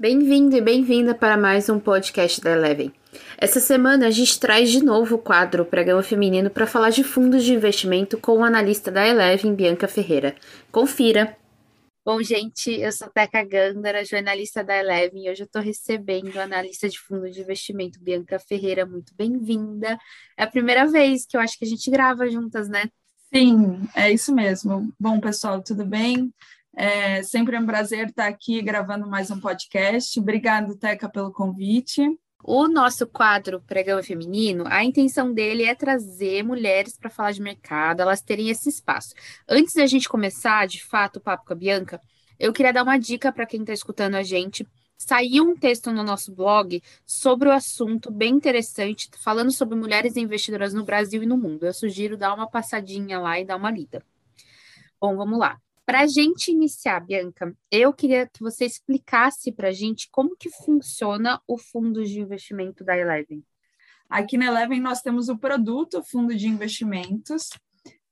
Bem-vindo e bem-vinda para mais um podcast da Eleven. Essa semana a gente traz de novo o quadro Pregão Feminino para falar de fundos de investimento com o analista da Eleven, Bianca Ferreira. Confira! Bom, gente, eu sou Teca Gandara, jornalista da Eleven, e hoje eu estou recebendo a analista de fundo de investimento, Bianca Ferreira. Muito bem-vinda. É a primeira vez que eu acho que a gente grava juntas, né? Sim, é isso mesmo. Bom, pessoal, tudo bem? É sempre um prazer estar aqui gravando mais um podcast. Obrigada, Teca, pelo convite. O nosso quadro Pregão Feminino, a intenção dele é trazer mulheres para falar de mercado, elas terem esse espaço. Antes da gente começar, de fato, o papo com a Bianca, eu queria dar uma dica para quem está escutando a gente. Saiu um texto no nosso blog sobre o assunto, bem interessante, falando sobre mulheres investidoras no Brasil e no mundo. Eu sugiro dar uma passadinha lá e dar uma lida. Bom, vamos lá. Para a gente iniciar, Bianca, eu queria que você explicasse para a gente como que funciona o fundo de investimento da Eleven. Aqui na Eleven nós temos o produto fundo de investimentos,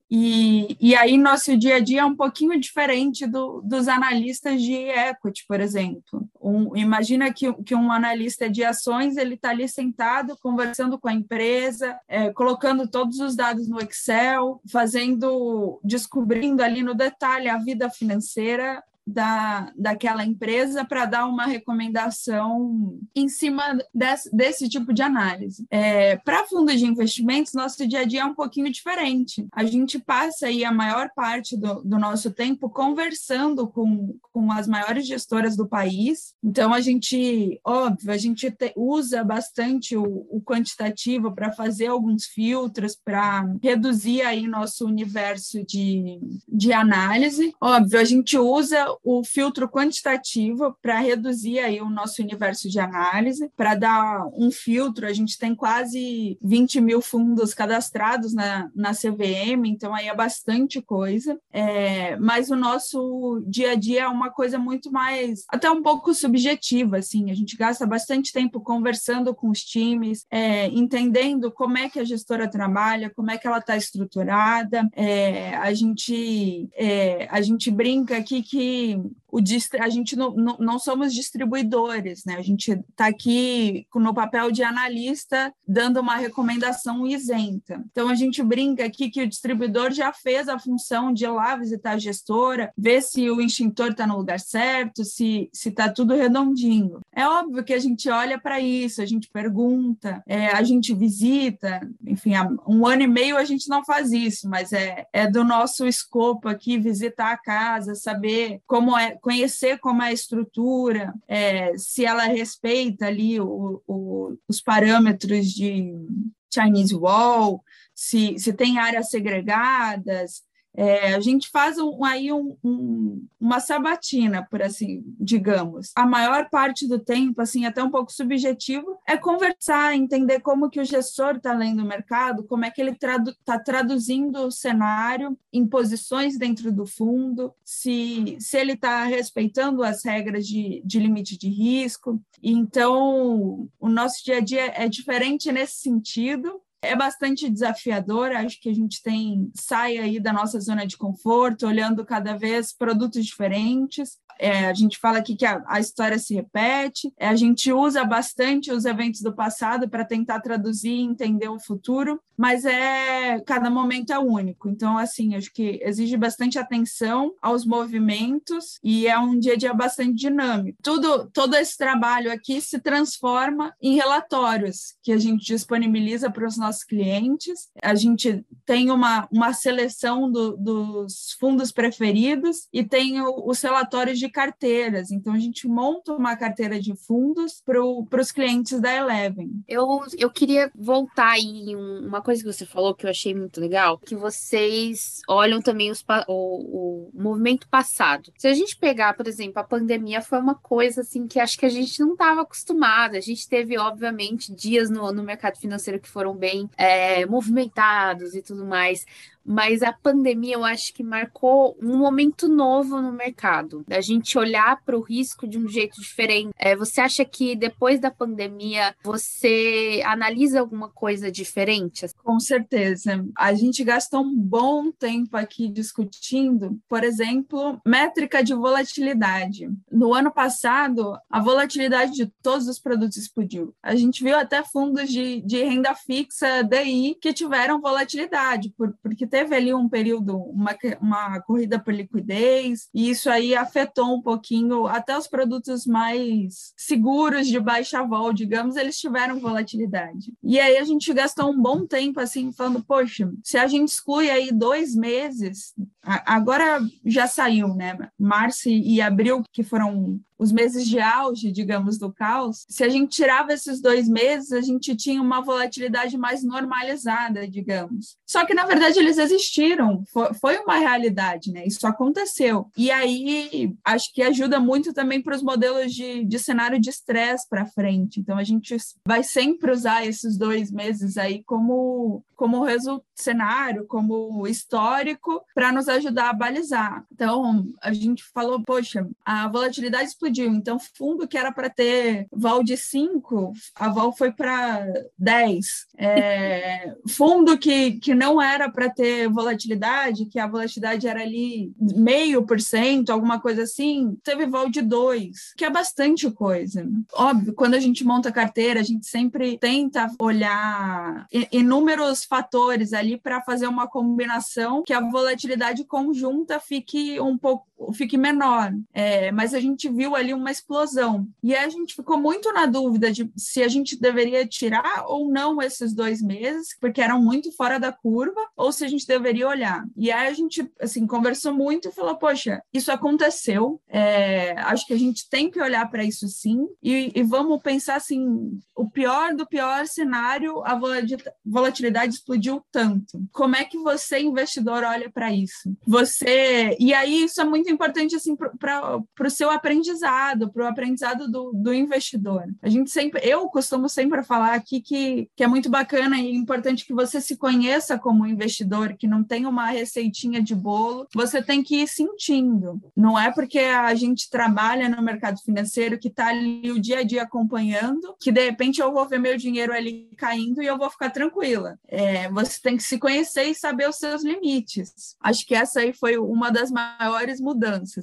e, e aí nosso dia a dia é um pouquinho diferente do, dos analistas de equity, por exemplo. Um, imagina que, que um analista de ações ele está ali sentado conversando com a empresa, é, colocando todos os dados no Excel, fazendo, descobrindo ali no detalhe a vida financeira da, daquela empresa para dar uma recomendação em cima desse, desse tipo de análise. É, para fundos de investimentos, nosso dia a dia é um pouquinho diferente. A gente passa aí a maior parte do, do nosso tempo conversando com, com as maiores gestoras do país. Então, a gente, óbvio, a gente te, usa bastante o, o quantitativo para fazer alguns filtros, para reduzir aí nosso universo de, de análise. Óbvio, a gente usa o filtro quantitativo para reduzir aí o nosso universo de análise, para dar um filtro, a gente tem quase 20 mil fundos cadastrados na, na CVM, então aí é bastante coisa, é, mas o nosso dia a dia é uma coisa muito mais, até um pouco subjetiva, assim, a gente gasta bastante tempo conversando com os times, é, entendendo como é que a gestora trabalha, como é que ela está estruturada, é, a gente é, a gente brinca aqui que Team. O a gente não, não, não somos distribuidores, né? A gente está aqui no papel de analista, dando uma recomendação isenta. Então, a gente brinca aqui que o distribuidor já fez a função de ir lá visitar a gestora, ver se o extintor está no lugar certo, se está tudo redondinho. É óbvio que a gente olha para isso, a gente pergunta, é, a gente visita, enfim, há um ano e meio a gente não faz isso, mas é, é do nosso escopo aqui visitar a casa, saber como é, conhecer como é a estrutura, é, se ela respeita ali o, o, os parâmetros de Chinese Wall, se, se tem áreas segregadas, é, a gente faz um, aí um, um, uma sabatina, por assim, digamos. A maior parte do tempo, assim, até um pouco subjetivo, é conversar, entender como que o gestor está lendo o mercado, como é que ele está tradu tá traduzindo o cenário em posições dentro do fundo, se, se ele está respeitando as regras de, de limite de risco. Então, o nosso dia a dia é diferente nesse sentido, é bastante desafiador, acho que a gente tem sai aí da nossa zona de conforto, olhando cada vez produtos diferentes. É, a gente fala aqui que a, a história se repete, é, a gente usa bastante os eventos do passado para tentar traduzir e entender o futuro, mas é cada momento é único. Então, assim, acho que exige bastante atenção aos movimentos e é um dia a dia bastante dinâmico. Tudo, todo esse trabalho aqui se transforma em relatórios que a gente disponibiliza para os nossos clientes. A gente tem uma, uma seleção do, dos fundos preferidos e tem o, os relatórios de carteiras. Então, a gente monta uma carteira de fundos para os clientes da Eleven. Eu, eu queria voltar em uma coisa que você falou que eu achei muito legal, que vocês olham também os, o, o movimento passado. Se a gente pegar, por exemplo, a pandemia foi uma coisa assim que acho que a gente não estava acostumado. A gente teve, obviamente, dias no, no mercado financeiro que foram bem é, movimentados e tudo mais. Mas a pandemia eu acho que marcou um momento novo no mercado, da gente olhar para o risco de um jeito diferente. É, você acha que depois da pandemia você analisa alguma coisa diferente? Com certeza. A gente gastou um bom tempo aqui discutindo, por exemplo, métrica de volatilidade. No ano passado, a volatilidade de todos os produtos explodiu. A gente viu até fundos de, de renda fixa DI que tiveram volatilidade, por, porque teve ali um período, uma, uma corrida por liquidez, e isso aí afetou um pouquinho até os produtos mais seguros de baixa vol, digamos, eles tiveram volatilidade. E aí a gente gastou um bom tempo assim falando, poxa, se a gente exclui aí dois meses, agora já saiu, né? Março e abril, que foram os meses de auge, digamos, do caos, se a gente tirava esses dois meses, a gente tinha uma volatilidade mais normalizada, digamos. Só que, na verdade, eles existiram, foi, uma realidade, né? Isso aconteceu. E aí, acho que ajuda muito também para os modelos de, de cenário de estresse para frente. Então, a gente vai sempre usar esses dois meses aí como, como cenário, como histórico, para nos ajudar a balizar. Então, a gente falou, poxa, a volatilidade explodiu. Então, fundo que era para ter vol de 5, a vol foi para 10. É, fundo que, que não era para ter volatilidade, que a volatilidade era ali meio por cento, alguma coisa assim, teve vol de 2, que é bastante coisa. Óbvio, quando a gente monta carteira, a gente sempre tenta olhar inúmeros fatores ali para fazer uma combinação que a volatilidade conjunta fique um pouco fique menor. É, mas a gente viu ali uma explosão. E a gente ficou muito na dúvida de se a gente deveria tirar ou não esses dois meses, porque eram muito fora da curva, ou se a gente deveria olhar. E aí a gente, assim, conversou muito e falou, poxa, isso aconteceu, é, acho que a gente tem que olhar para isso sim, e, e, vamos pensar, assim, o pior do pior cenário, a volatilidade explodiu tanto. Como é que você, investidor, olha para isso? Você... E aí isso é muito importante, assim, para o seu aprendizado, para o aprendizado do, do investidor. A gente sempre, eu costumo sempre falar aqui que, que é muito bacana e importante que você se conheça como investidor, que não tem uma receitinha de bolo, você tem que ir sentindo. Não é porque a gente trabalha no mercado financeiro que está ali o dia a dia acompanhando, que de repente eu vou ver meu dinheiro ali caindo e eu vou ficar tranquila. É, você tem que se conhecer e saber os seus limites. Acho que essa aí foi uma das maiores mudanças.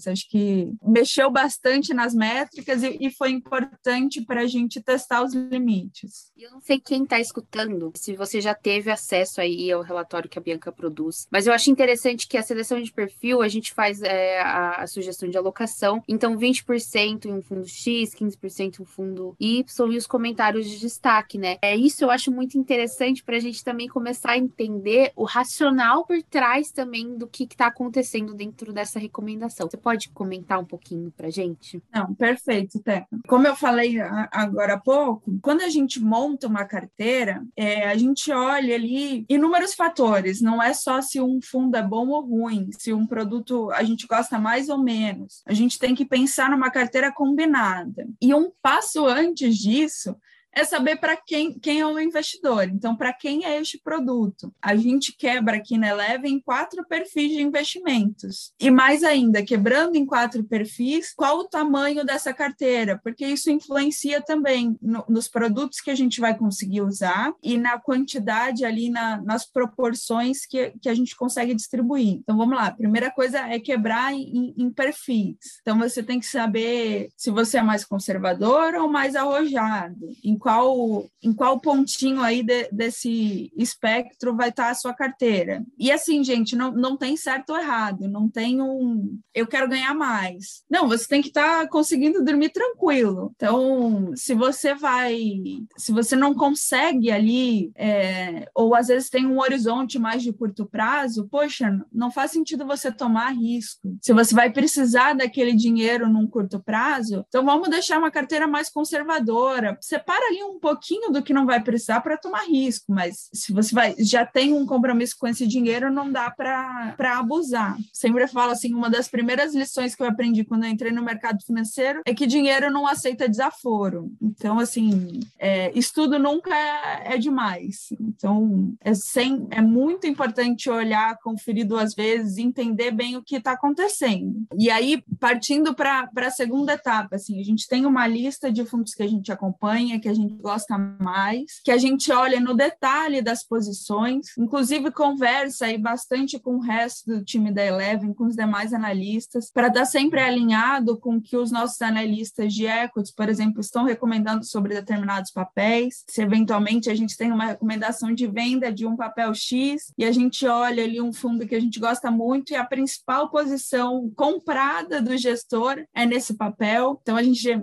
Acho que mexeu bastante nas métricas e, e foi importante para a gente testar os limites. Eu não sei quem está escutando, se você já teve acesso aí ao relatório que a Bianca produz, mas eu acho interessante que a seleção de perfil a gente faz é, a, a, sugestão de alocação, então 20% em um fundo X, 15% em um fundo Y e os comentários de destaque, né? É isso eu acho muito interessante para a gente também começar a entender o racional por trás também do que está acontecendo dentro dessa recomendação. Você pode comentar um pouquinho para gente? Não, perfeito, Teca. Como eu falei agora há pouco, quando a gente monta uma carteira, é, a gente olha ali inúmeros fatores, não é só se um fundo é bom ou ruim, se um produto a gente gosta mais ou menos. A gente tem que pensar numa carteira combinada. E um passo antes disso é saber para quem, quem é o investidor. Então, para quem é este produto? A gente quebra aqui na Eleven em quatro perfis de investimentos. E mais ainda, quebrando em quatro perfis, qual o tamanho dessa carteira? Porque isso influencia também no, nos produtos que a gente vai conseguir usar e na quantidade ali, na, nas proporções que, que a gente consegue distribuir. Então, vamos lá. Primeira coisa é quebrar em, em perfis. Então, você tem que saber se você é mais conservador ou mais arrojado. Em qual, em qual pontinho aí de, desse espectro vai estar a sua carteira. E assim, gente, não, não tem certo ou errado, não tem um eu quero ganhar mais. Não, você tem que estar tá conseguindo dormir tranquilo. Então, se você vai, se você não consegue ali, é, ou às vezes tem um horizonte mais de curto prazo, poxa, não faz sentido você tomar risco. Se você vai precisar daquele dinheiro num curto prazo, então vamos deixar uma carteira mais conservadora. Separa ali um pouquinho do que não vai precisar para tomar risco, mas se você vai já tem um compromisso com esse dinheiro, não dá para abusar. Sempre falo assim, uma das primeiras lições que eu aprendi quando eu entrei no mercado financeiro é que dinheiro não aceita desaforo. Então, assim, é, estudo nunca é, é demais. Então, é, sem, é muito importante olhar, conferir duas vezes, entender bem o que está acontecendo. E aí, partindo para a segunda etapa, assim, a gente tem uma lista de fundos que a gente acompanha, que a gente gosta mais, que a gente olha no detalhe das posições, inclusive conversa aí bastante com o resto do time da Eleven, com os demais analistas, para estar tá sempre alinhado com o que os nossos analistas de equities, por exemplo, estão recomendando sobre determinados papéis. Se eventualmente a gente tem uma recomendação de venda de um papel X e a gente olha ali um fundo que a gente gosta muito e a principal posição comprada do gestor é nesse papel. Então a gente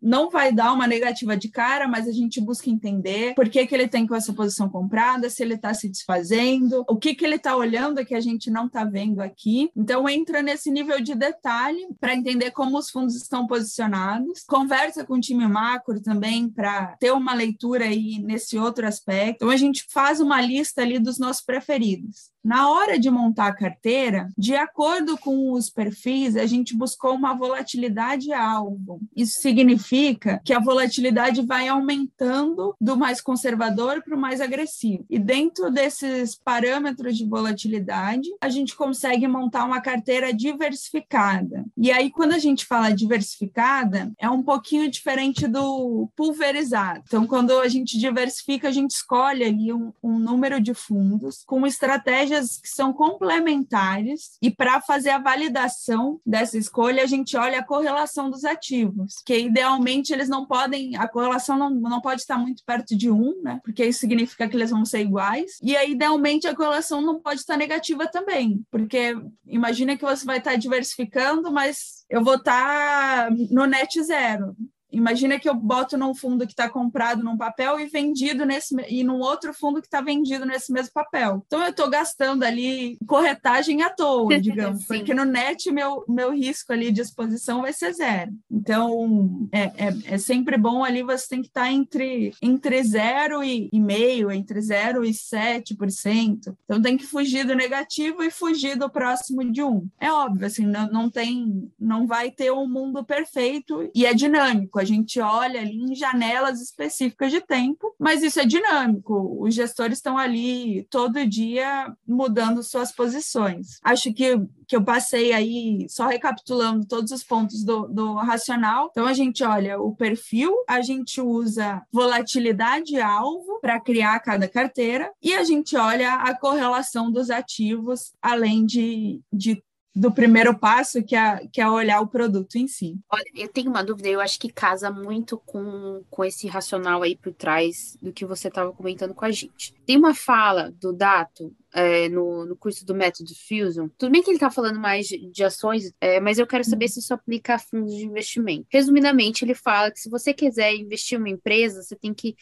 não vai dar uma negativa de cara, mas a gente busca entender por que, que ele tem com essa posição comprada, se ele está se desfazendo, o que, que ele está olhando que a gente não está vendo aqui. Então entra nesse nível de detalhe para entender como os fundos estão posicionados. Conversa com o time macro também para ter uma leitura aí nesse outro aspecto. Então a gente faz uma lista ali dos nossos preferidos. Na hora de montar a carteira, de acordo com os perfis, a gente buscou uma volatilidade alvo. Isso significa que a volatilidade vai aumentando do mais conservador para o mais agressivo. E dentro desses parâmetros de volatilidade, a gente consegue montar uma carteira diversificada. E aí, quando a gente fala diversificada, é um pouquinho diferente do pulverizado. Então, quando a gente diversifica, a gente escolhe ali um, um número de fundos com estratégias estratégias que são complementares e para fazer a validação dessa escolha, a gente olha a correlação dos ativos, que idealmente eles não podem, a correlação não, não pode estar muito perto de um, né? Porque isso significa que eles vão ser iguais. E aí, idealmente, a correlação não pode estar negativa também, porque imagina que você vai estar diversificando, mas eu vou estar no net zero. Imagina que eu boto num fundo que está comprado num papel e vendido nesse e num outro fundo que está vendido nesse mesmo papel. Então eu estou gastando ali corretagem à toa, digamos, porque no net meu, meu risco ali de exposição vai ser zero. Então é, é, é sempre bom ali você tem que estar tá entre, entre zero e, e meio, entre zero e 7%. Então tem que fugir do negativo e fugir do próximo de um. É óbvio, assim, não, não tem, não vai ter um mundo perfeito e é dinâmico a gente olha ali em janelas específicas de tempo, mas isso é dinâmico. Os gestores estão ali todo dia mudando suas posições. Acho que, que eu passei aí só recapitulando todos os pontos do, do racional. Então, a gente olha o perfil, a gente usa volatilidade alvo para criar cada carteira e a gente olha a correlação dos ativos, além de, de do primeiro passo, que é, que é olhar o produto em si. Olha, eu tenho uma dúvida, eu acho que casa muito com, com esse racional aí por trás do que você estava comentando com a gente. Tem uma fala do Dato é, no, no curso do método Fusion. Tudo bem que ele está falando mais de, de ações, é, mas eu quero saber se isso aplica a fundos de investimento. Resumidamente, ele fala que se você quiser investir em uma empresa, você tem que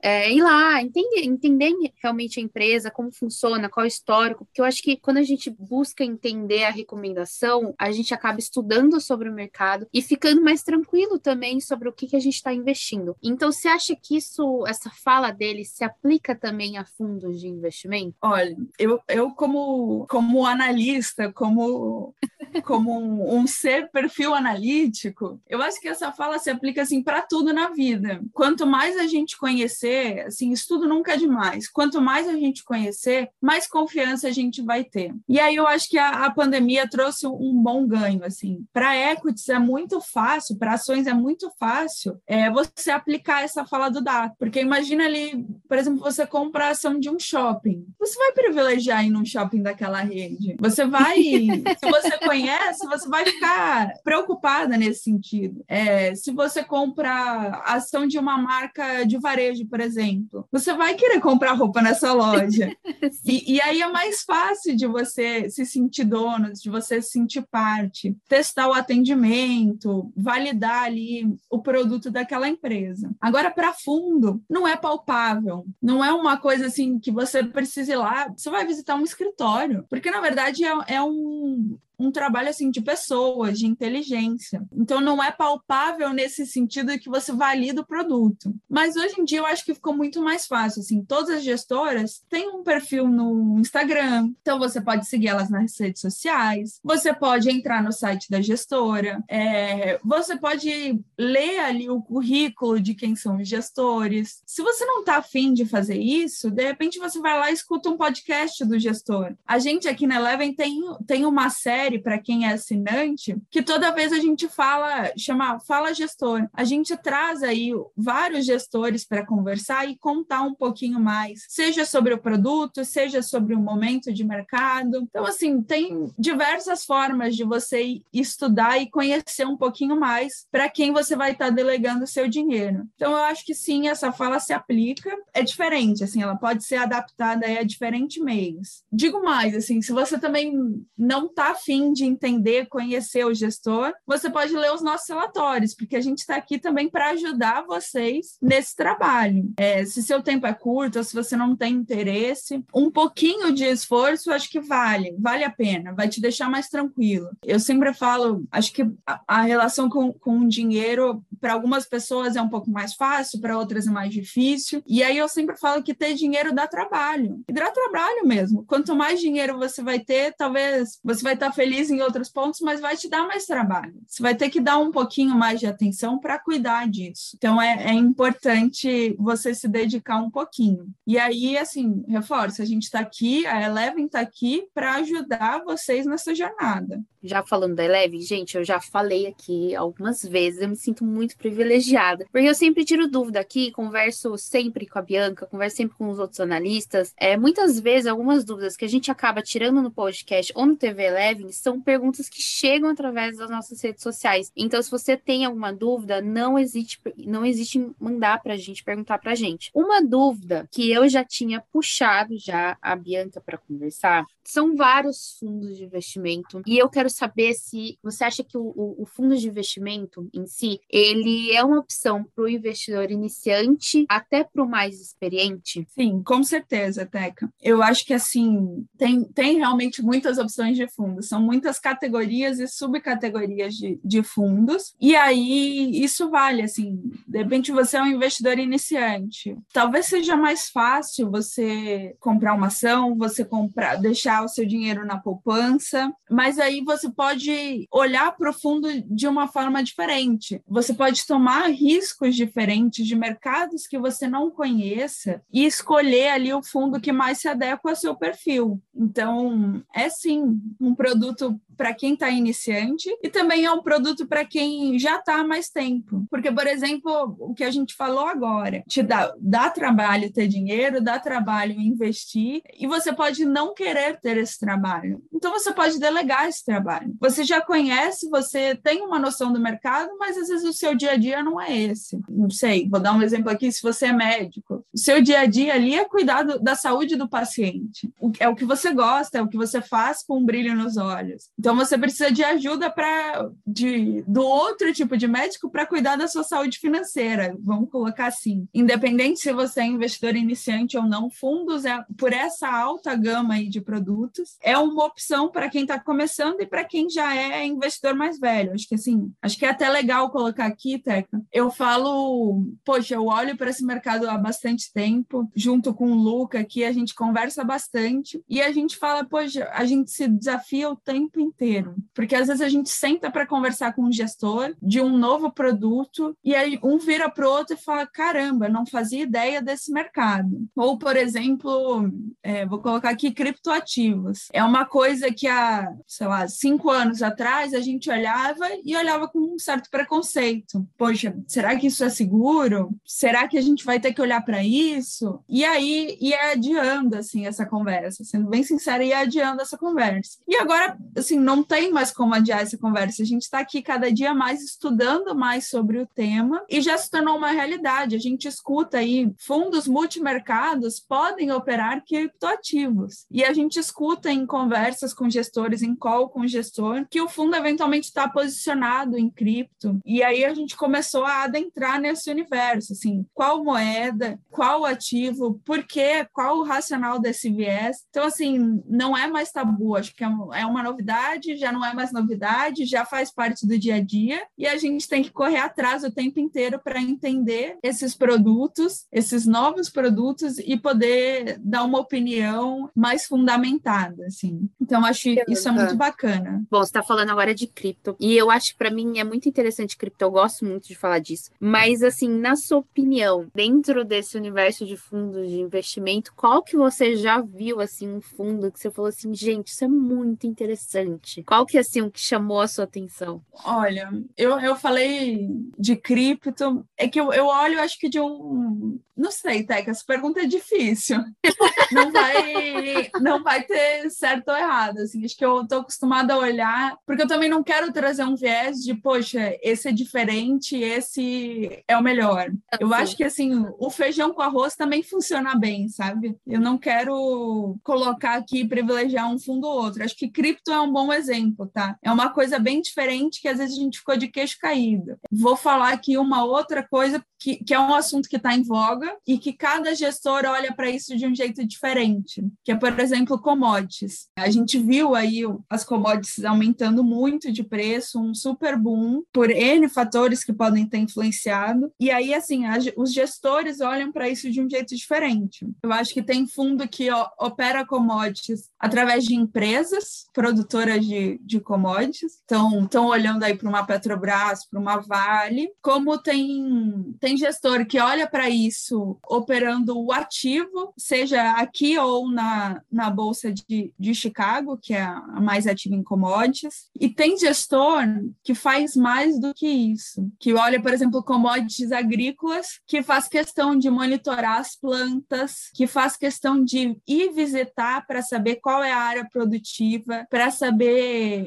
é, ir lá, entender, entender realmente a empresa, como funciona, qual é o histórico, porque eu acho que quando a gente busca entender a recomendação, a gente acaba estudando sobre o mercado e ficando mais tranquilo também sobre o que, que a gente está investindo. Então, você acha que isso, essa fala dele, se aplica também a fundos de investimento? Olha, eu, eu como, como analista, como, como um, um ser perfil analítico, eu acho que essa fala se aplica assim para tudo na vida. Quanto mais a gente conhecer assim, estudo nunca é demais. Quanto mais a gente conhecer, mais confiança a gente vai ter. E aí eu acho que a, a pandemia trouxe um bom ganho, assim. Para equities é muito fácil, para ações é muito fácil é, você aplicar essa fala do dado. Porque imagina ali, por exemplo, você compra a ação de um shopping. Você vai privilegiar ir num shopping daquela rede. Você vai, se você conhece, você vai ficar preocupada nesse sentido. É, se você compra a ação de uma marca de varejo, por exemplo, você vai querer comprar roupa nessa loja. e, e, aí é mais fácil de você se sentir dono, de você se sentir parte, testar o atendimento, validar ali o produto daquela empresa. Agora, para fundo, não é palpável, não é uma coisa assim que você precise ir lá, você vai visitar um escritório, porque na verdade é, é um um trabalho assim de pessoas, de inteligência. Então não é palpável nesse sentido que você valida o produto. Mas hoje em dia eu acho que ficou muito mais fácil, assim, todas as gestoras têm um perfil no Instagram, então você pode seguir elas nas redes sociais, você pode entrar no site da gestora, é, você pode ler ali o currículo de quem são os gestores. Se você não está afim de fazer isso, de repente você vai lá e escuta um podcast do gestor. A gente aqui na Eleven tem, tem uma série para quem é assinante que toda vez a gente fala, chama Fala Gestor. A gente traz aí vários gestores para conversar e contar um pouquinho mais, seja sobre o produto, seja sobre o momento de mercado. Então, assim, tem diversas formas de você estudar e conhecer um pouquinho mais para quem você vai estar tá delegando o seu dinheiro. Então, eu acho que sim, essa fala se aplica. É diferente, assim, ela pode ser adaptada a diferentes meios. Digo mais, assim, se você também não está afim de entender, conhecer o gestor, você pode ler os nossos relatórios, porque a gente está aqui também para ajudar vocês nesse trabalho. É, se seu tempo é curto ou se você não tem interesse, um pouquinho de esforço acho que vale, vale a pena, vai te deixar mais tranquilo. Eu sempre falo, acho que a, a relação com, com o dinheiro, para algumas pessoas é um pouco mais fácil, para outras é mais difícil. E aí eu sempre falo que ter dinheiro dá trabalho. E dá trabalho mesmo. Quanto mais dinheiro você vai ter, talvez você vai estar feliz em outros pontos, mas vai te dar mais trabalho. Você vai ter que dar um pouquinho mais de atenção para cuidar disso. Então é, é importante você se dedicar um pouquinho. E aí, assim, reforça, a gente está aqui, a Eleven está aqui para ajudar vocês nessa jornada. Já falando da Eleven, gente, eu já falei aqui algumas vezes, eu me sinto muito privilegiada, porque eu sempre tiro dúvida aqui, converso sempre com a Bianca, converso sempre com os outros analistas. É, muitas vezes, algumas dúvidas que a gente acaba tirando no podcast ou no TV Eleven são perguntas que chegam através das nossas redes sociais. Então, se você tem alguma dúvida, não existe, não existe mandar para a gente, perguntar para a gente. Uma dúvida que eu já tinha puxado já a Bianca para conversar são vários fundos de investimento e eu quero saber se você acha que o, o fundo de investimento em si ele é uma opção para o investidor iniciante até para o mais experiente? Sim, com certeza, Teca. Eu acho que assim tem, tem realmente muitas opções de fundos, são muitas categorias e subcategorias de, de fundos e aí isso vale assim. De repente você é um investidor iniciante, talvez seja mais fácil você comprar uma ação, você comprar deixar o seu dinheiro na poupança, mas aí você pode olhar para o fundo de uma forma diferente. Você pode tomar riscos diferentes de mercados que você não conheça e escolher ali o fundo que mais se adequa ao seu perfil. Então, é sim um produto para quem está iniciante e também é um produto para quem já está há mais tempo. Porque, por exemplo, o que a gente falou agora, te dá, dá trabalho ter dinheiro, dá trabalho investir, e você pode não querer ter esse trabalho. Então, você pode delegar esse trabalho. Você já conhece, você tem uma noção do mercado, mas às vezes o seu dia a dia não é esse. Não sei, vou dar um exemplo aqui: se você é médico, o seu dia a dia ali é cuidar do, da saúde do paciente. É o que você gosta, é o que você faz com um brilho nos olhos. Então, então você precisa de ajuda para de do outro tipo de médico para cuidar da sua saúde financeira, vamos colocar assim. Independente se você é investidor iniciante ou não, fundos é por essa alta gama aí de produtos é uma opção para quem está começando e para quem já é investidor mais velho. Acho que assim, acho que é até legal colocar aqui, Teca. Eu falo, poxa, eu olho para esse mercado há bastante tempo, junto com o Luca aqui a gente conversa bastante e a gente fala, poxa, a gente se desafia o tempo inteiro inteiro. Porque às vezes a gente senta para conversar com um gestor de um novo produto e aí um vira para o outro e fala: caramba, não fazia ideia desse mercado. Ou, por exemplo, é, vou colocar aqui criptoativos. É uma coisa que há, sei lá, cinco anos atrás a gente olhava e olhava com um certo preconceito. Poxa, será que isso é seguro? Será que a gente vai ter que olhar para isso? E aí ia adiando assim essa conversa, sendo bem sincera, ia adiando essa conversa. E agora, assim, não tem mais como adiar essa conversa. A gente está aqui cada dia mais estudando mais sobre o tema e já se tornou uma realidade. A gente escuta aí fundos multimercados podem operar criptoativos. E a gente escuta em conversas com gestores, em call com gestor, que o fundo eventualmente está posicionado em cripto. E aí a gente começou a adentrar nesse universo, assim, qual moeda, qual ativo, por quê, qual o racional desse viés. Então, assim, não é mais tabu, acho que é uma é novidade novidade, já não é mais novidade, já faz parte do dia a dia e a gente tem que correr atrás o tempo inteiro para entender esses produtos, esses novos produtos e poder dar uma opinião mais fundamentada, assim. Então acho isso é muito bacana. Bom, você está falando agora de cripto e eu acho que para mim é muito interessante cripto, eu gosto muito de falar disso. Mas assim, na sua opinião, dentro desse universo de fundos de investimento, qual que você já viu assim um fundo que você falou assim, gente, isso é muito interessante? Qual que assim o que chamou a sua atenção? Olha, eu, eu falei de cripto, é que eu, eu olho, acho que de um. Não sei, Teca, essa pergunta é difícil. não vai, não vai ter certo ou errado. Assim, acho que eu estou acostumada a olhar, porque eu também não quero trazer um viés de, poxa, esse é diferente, esse é o melhor. Eu acho que assim, o feijão com arroz também funciona bem, sabe? Eu não quero colocar aqui privilegiar um fundo ou outro. Acho que cripto é um bom exemplo, tá? É uma coisa bem diferente que às vezes a gente ficou de queixo caído. Vou falar aqui uma outra coisa que, que é um assunto que está em voga e que cada gestor olha para isso de um jeito diferente, que é, por exemplo, commodities. A gente viu aí as commodities aumentando muito de preço, um super boom por N fatores que podem ter influenciado. E aí, assim, a, os gestores olham para isso de um jeito diferente. Eu acho que tem fundo que ó, opera commodities através de empresas produtoras de, de commodities, então estão olhando aí para uma Petrobras, para uma Vale, como tem, tem gestor que olha para isso operando o ativo, seja aqui ou na, na Bolsa de, de Chicago, que é a mais ativa em commodities, e tem gestor que faz mais do que isso, que olha, por exemplo, commodities agrícolas, que faz questão de monitorar as plantas, que faz questão de ir visitar para saber qual é a área produtiva, para saber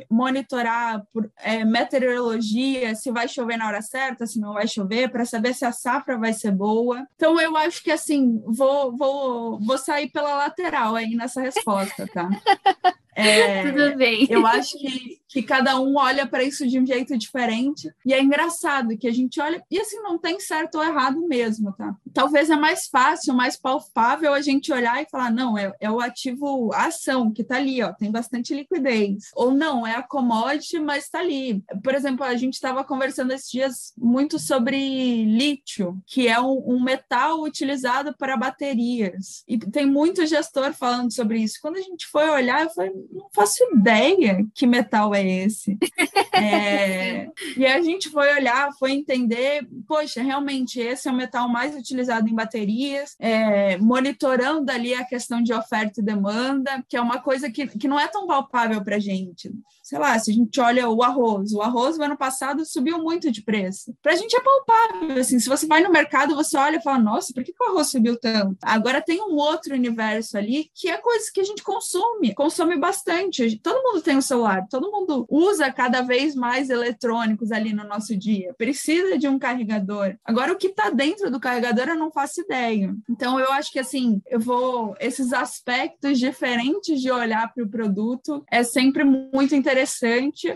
monitorar por é, meteorologia, se vai chover na hora certa, se não vai chover, para saber se a safra vai ser boa. Então, eu acho que assim, vou, vou, vou sair pela lateral aí nessa resposta, tá? É, Tudo bem. Eu acho que, que cada um olha para isso de um jeito diferente. E é engraçado que a gente olha. E assim, não tem certo ou errado mesmo, tá? Talvez é mais fácil, mais palpável a gente olhar e falar: não, é, é o ativo ação que está ali, ó, tem bastante liquidez. Ou não, é a commodity, mas está ali. Por exemplo, a gente estava conversando esses dias muito sobre lítio, que é um, um metal utilizado para baterias. E tem muito gestor falando sobre isso. Quando a gente foi olhar, eu falei, não faço ideia que metal é esse. é, e a gente foi olhar, foi entender, poxa, realmente esse é o metal mais utilizado em baterias, é, monitorando ali a questão de oferta e demanda, que é uma coisa que, que não é tão palpável para a gente. Sei lá, se a gente olha o arroz, o arroz no ano passado subiu muito de preço. Para a gente é palpável, assim, se você vai no mercado, você olha e fala, nossa, por que, que o arroz subiu tanto? Agora tem um outro universo ali que é coisa que a gente consome, consome bastante. Todo mundo tem um celular, todo mundo usa cada vez mais eletrônicos ali no nosso dia. Precisa de um carregador. Agora, o que está dentro do carregador eu não faço ideia. Então, eu acho que assim, eu vou. Esses aspectos diferentes de olhar para o produto é sempre muito interessante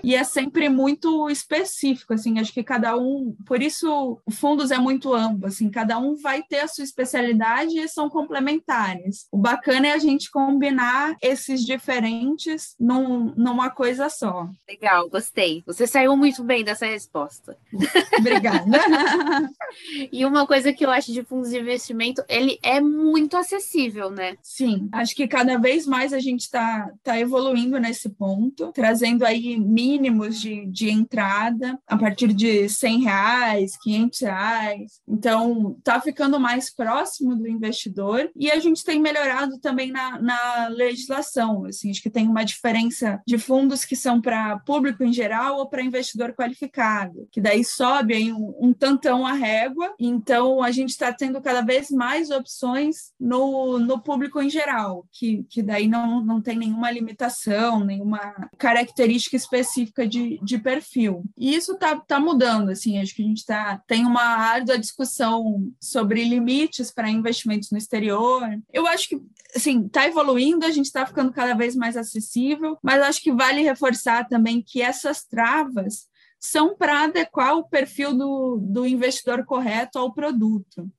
e é sempre muito específico. Assim, acho que cada um. Por isso, o fundos é muito amplo. Assim, cada um vai ter a sua especialidade e são complementares. O bacana é a gente combinar esses diferentes num, numa coisa só. Legal, gostei. Você saiu muito bem dessa resposta. Obrigada. e uma coisa que eu acho de fundos de investimento, ele é muito acessível, né? Sim, acho que cada vez mais a gente está tá evoluindo nesse ponto, trazendo aí mínimos de, de entrada a partir de 100 reais, 500 reais. Então, tá ficando mais próximo do investidor e a gente tem melhorado também na, na legislação. Assim, acho que tem uma diferença de fundos que são para público em geral ou para investidor qualificado, que daí sobe aí um, um tantão a régua, então a gente está tendo cada vez mais opções no, no público em geral, que, que daí não, não tem nenhuma limitação, nenhuma característica específica de, de perfil. E isso está tá mudando, assim, acho que a gente tá, tem uma árdua discussão sobre limites para investimentos no exterior. Eu acho que, assim, está evoluindo, a gente está ficando cada vez mais acessível, mas acho que vale reforçar também que essas travas são para adequar o perfil do, do investidor correto ao produto.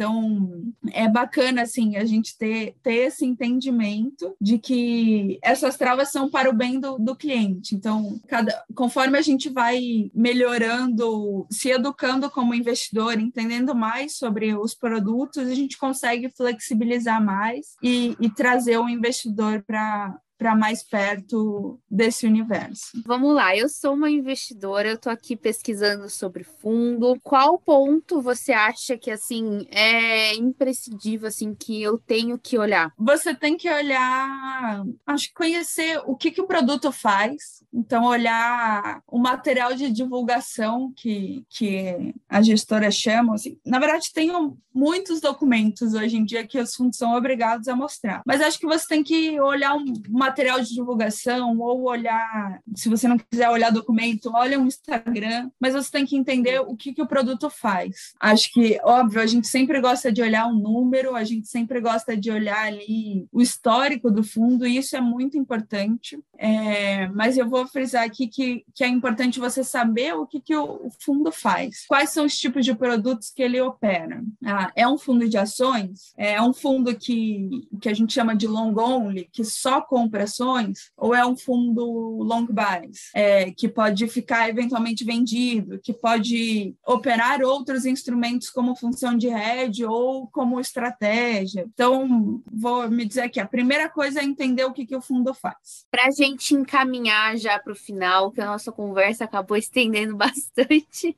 Então, é bacana, assim, a gente ter, ter esse entendimento de que essas travas são para o bem do, do cliente. Então, cada, conforme a gente vai melhorando, se educando como investidor, entendendo mais sobre os produtos, a gente consegue flexibilizar mais e, e trazer o investidor para para mais perto desse universo. Vamos lá, eu sou uma investidora, eu estou aqui pesquisando sobre fundo. Qual ponto você acha que assim é imprescindível assim que eu tenho que olhar? Você tem que olhar, acho que conhecer o que, que o produto faz, então olhar o material de divulgação que, que a gestora chama. Assim. Na verdade, tem muitos documentos hoje em dia que os fundos são obrigados a mostrar, mas acho que você tem que olhar uma material de divulgação ou olhar, se você não quiser olhar documento, olha o Instagram, mas você tem que entender o que, que o produto faz. Acho que, óbvio, a gente sempre gosta de olhar um número, a gente sempre gosta de olhar ali o histórico do fundo, e isso é muito importante. É, mas eu vou frisar aqui que, que é importante você saber o que, que o, o fundo faz, quais são os tipos de produtos que ele opera. Ah, é um fundo de ações? É um fundo que, que a gente chama de long only, que só compra operações, ou é um fundo long buys, é, que pode ficar eventualmente vendido, que pode operar outros instrumentos como função de hedge ou como estratégia. Então, vou me dizer aqui, a primeira coisa é entender o que, que o fundo faz. Para a gente encaminhar já para o final, que a nossa conversa acabou estendendo bastante,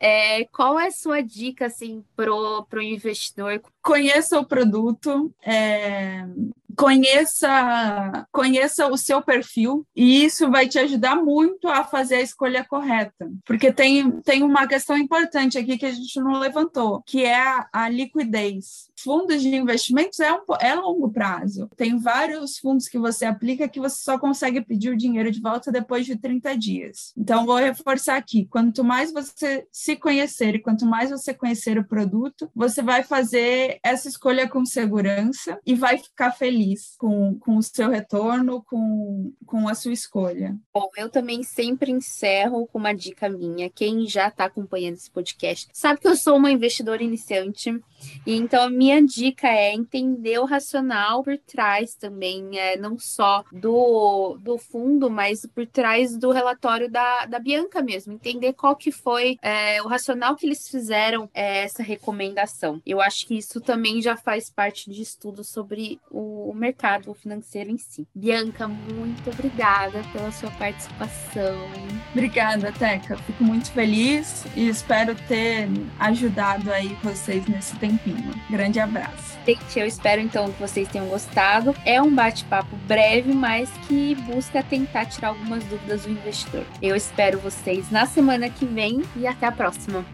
é, qual é a sua dica assim, para o investidor? Conheça o produto, é, conheça, conheça o seu perfil e isso vai te ajudar muito a fazer a escolha correta. Porque tem, tem uma questão importante aqui que a gente não levantou, que é a, a liquidez fundos de investimentos é, um, é longo prazo. Tem vários fundos que você aplica que você só consegue pedir o dinheiro de volta depois de 30 dias. Então, vou reforçar aqui: quanto mais você se conhecer e quanto mais você conhecer o produto, você vai fazer essa escolha com segurança e vai ficar feliz com, com o seu retorno, com, com a sua escolha. Bom, eu também sempre encerro com uma dica minha. Quem já está acompanhando esse podcast sabe que eu sou uma investidora iniciante, então a minha dica é entender o racional por trás também, é, não só do, do fundo, mas por trás do relatório da, da Bianca mesmo, entender qual que foi é, o racional que eles fizeram é, essa recomendação. Eu acho que isso também já faz parte de estudo sobre o, o mercado financeiro em si. Bianca, muito obrigada pela sua participação. Obrigada, Teca. Fico muito feliz e espero ter ajudado aí vocês nesse tempinho. Grande abraço. Gente, eu espero então que vocês tenham gostado. É um bate-papo breve, mas que busca tentar tirar algumas dúvidas do investidor. Eu espero vocês na semana que vem e até a próxima.